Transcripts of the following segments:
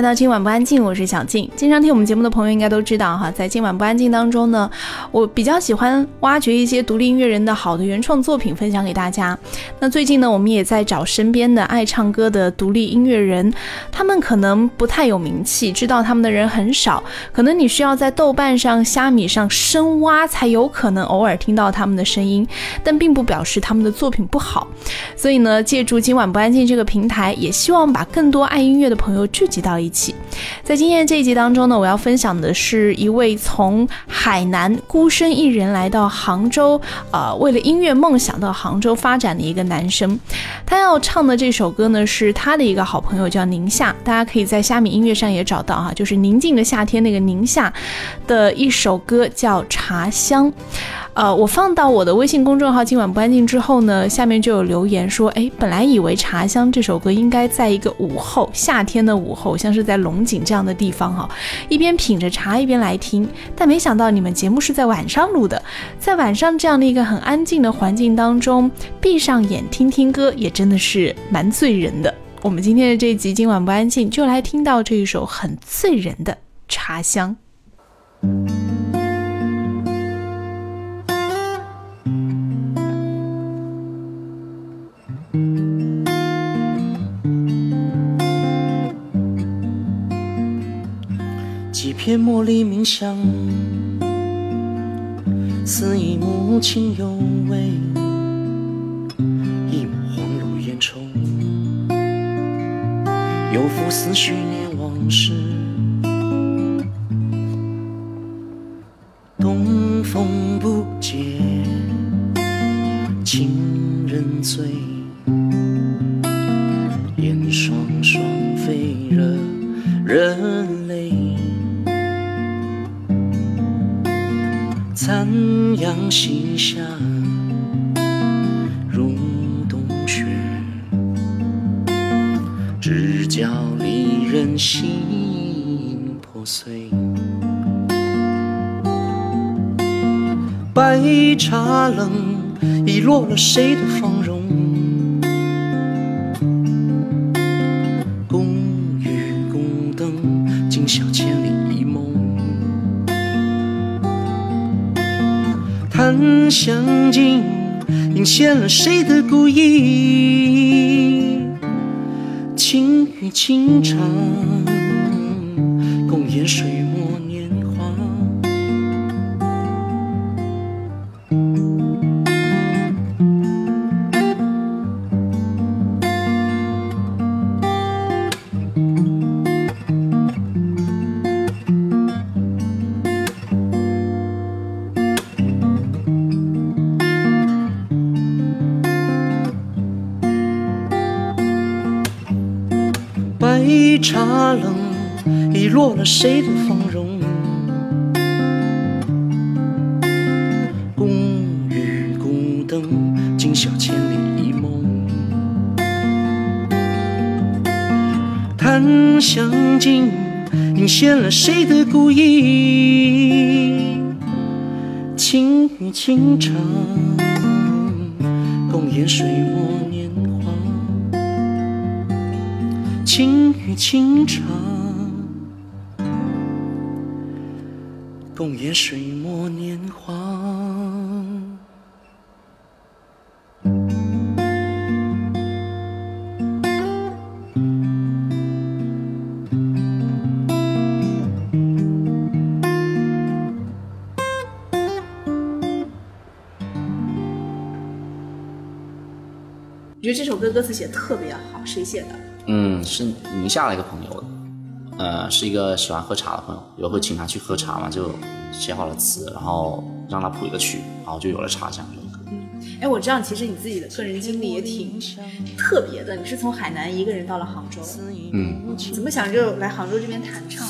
来到今晚不安静，我是小静。经常听我们节目的朋友应该都知道哈，在今晚不安静当中呢，我比较喜欢挖掘一些独立音乐人的好的原创作品分享给大家。那最近呢，我们也在找身边的爱唱歌的独立音乐人，他们可能不太有名气，知道他们的人很少，可能你需要在豆瓣上、虾米上深挖，才有可能偶尔听到他们的声音，但并不表示他们的作品不好。所以呢，借助今晚不安静这个平台，也希望把更多爱音乐的朋友聚集。到一起，在今天这一集当中呢，我要分享的是一位从海南孤身一人来到杭州，呃，为了音乐梦想到杭州发展的一个男生。他要唱的这首歌呢，是他的一个好朋友叫宁夏，大家可以在虾米音乐上也找到哈，就是宁静的夏天那个宁夏的一首歌叫《茶香》。呃，我放到我的微信公众号“今晚不安静”之后呢，下面就有留言说，哎，本来以为《茶香》这首歌应该在一个午后，夏天的午后，像是在龙井这样的地方哈，一边品着茶一边来听，但没想到你们节目是在晚上录的，在晚上这样的一个很安静的环境当中，闭上眼听听歌，也真的是蛮醉人的。我们今天的这一集《今晚不安静》，就来听到这一首很醉人的《茶香》。几片茉莉冥想，似一幕情有味，一抹黄芦烟愁，又复思绪念往事。东风不解，情人醉，下，如冬雪，只教离人心破碎。白茶冷，遗落了谁的风相近，映现了谁的故意？情与情长，共饮水。茶冷，遗落了谁的芳容？共与孤灯，今宵千里一梦。檀香尽，映现了谁的故意？情与情长，共烟水墨。情与情长，共演水墨年华。觉得这首歌歌词写的特别好，谁写的？嗯，是宁夏的一个朋友，呃，是一个喜欢喝茶的朋友，有会请他去喝茶嘛，就写好了词，然后让他谱一个曲，然后就有了《茶香》这首歌。哎，我知道其实你自己的个人经历也挺特别的，你是从海南一个人到了杭州，嗯，怎么想就来杭州这边弹唱？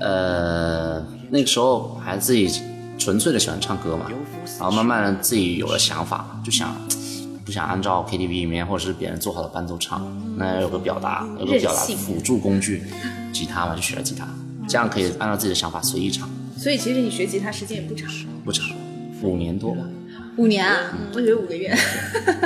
呃，那个时候还自己纯粹的喜欢唱歌嘛，然后慢慢的自己有了想法，就想不想按照 KTV 里面或者是别人做好的伴奏唱，那要有个表达，有个表达辅助工具，吉他嘛就学了吉他，这样可以按照自己的想法随意唱，所以其实你学吉他时间也不长，不长，五年多吧。五年啊，我以为五个月。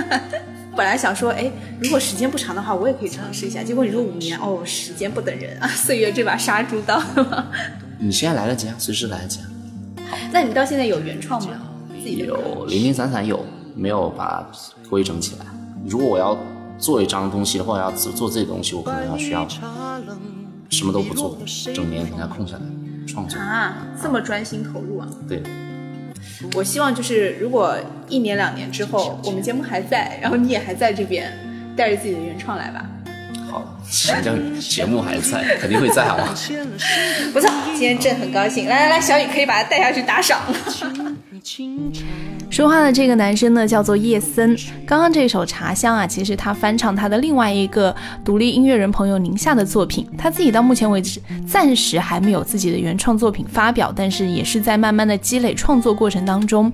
本来想说，哎，如果时间不长的话，我也可以尝试一下。结果你说五年，哦，时间不等人啊，岁月这把杀猪刀。你现在来得及啊，随时来得及啊。那你到现在有原创吗？有零零散散有，没有把它规整起来。如果我要做一张东西的话，要做做自己的东西，我可能要需要什么都不做，整年给它空下来创作。啊，这么专心投入啊！对，我希望就是，如果一年两年之后，我们节目还在，然后你也还在这边，带着自己的原创来吧。好，反正节目还在，肯定会在，好吗？不错，今天朕很高兴。来来来，小雨可以把他带下去打赏。说话的这个男生呢，叫做叶森。刚刚这首《茶香》啊，其实他翻唱他的另外一个独立音乐人朋友宁夏的作品。他自己到目前为止暂时还没有自己的原创作品发表，但是也是在慢慢的积累创作过程当中。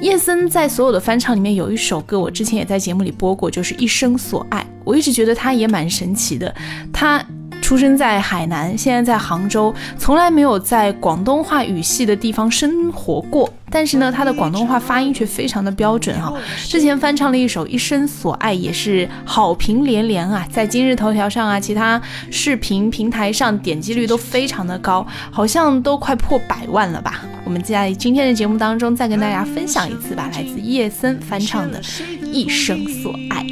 叶森在所有的翻唱里面有一首歌，我之前也在节目里播过，就是《一生所爱》。我一直觉得他也蛮神奇的，他。出生在海南，现在在杭州，从来没有在广东话语系的地方生活过。但是呢，他的广东话发音却非常的标准哈。之前翻唱了一首《一生所爱》，也是好评连连啊，在今日头条上啊，其他视频平台上点击率都非常的高，好像都快破百万了吧。我们在今天的节目当中再跟大家分享一次吧，来自叶森翻唱的《一生所爱》。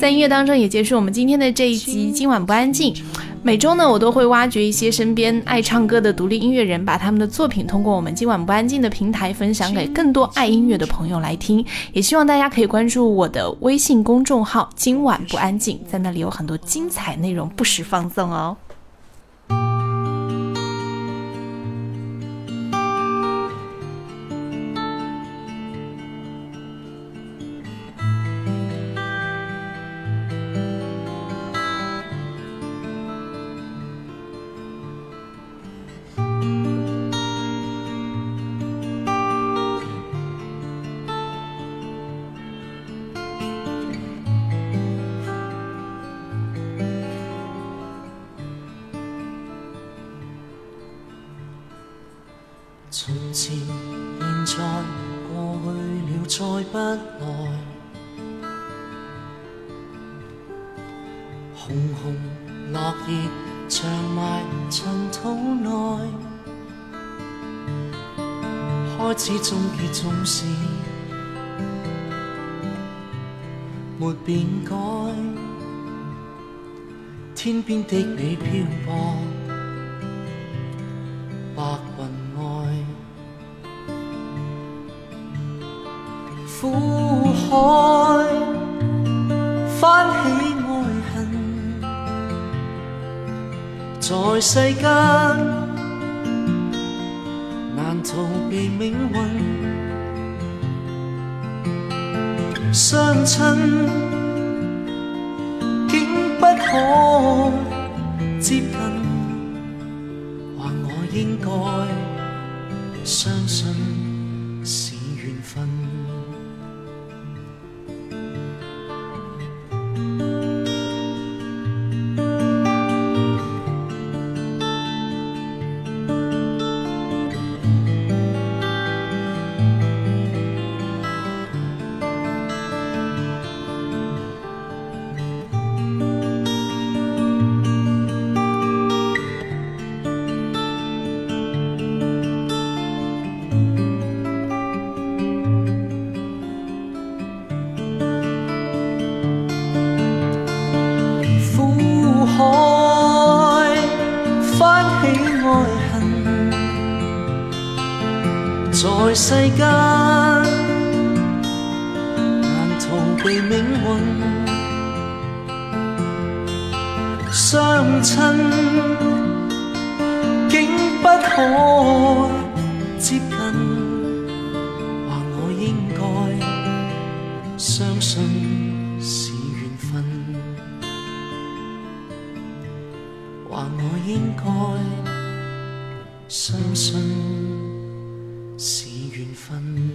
在音乐当中也结束我们今天的这一集，今晚不安静。每周呢，我都会挖掘一些身边爱唱歌的独立音乐人，把他们的作品通过我们今晚不安静的平台分享给更多爱音乐的朋友来听。也希望大家可以关注我的微信公众号“今晚不安静”，在那里有很多精彩内容不时放送哦。从前、现在、过去了，再不来。红红落叶长埋尘土内，开始终结总是没变改。天边的你漂泊，苦海翻起爱恨，在世间难逃避命运。相亲竟不可接近，或我应该相信相亲竟不可接近。或我应该相信是缘分。或我应该相信是缘分。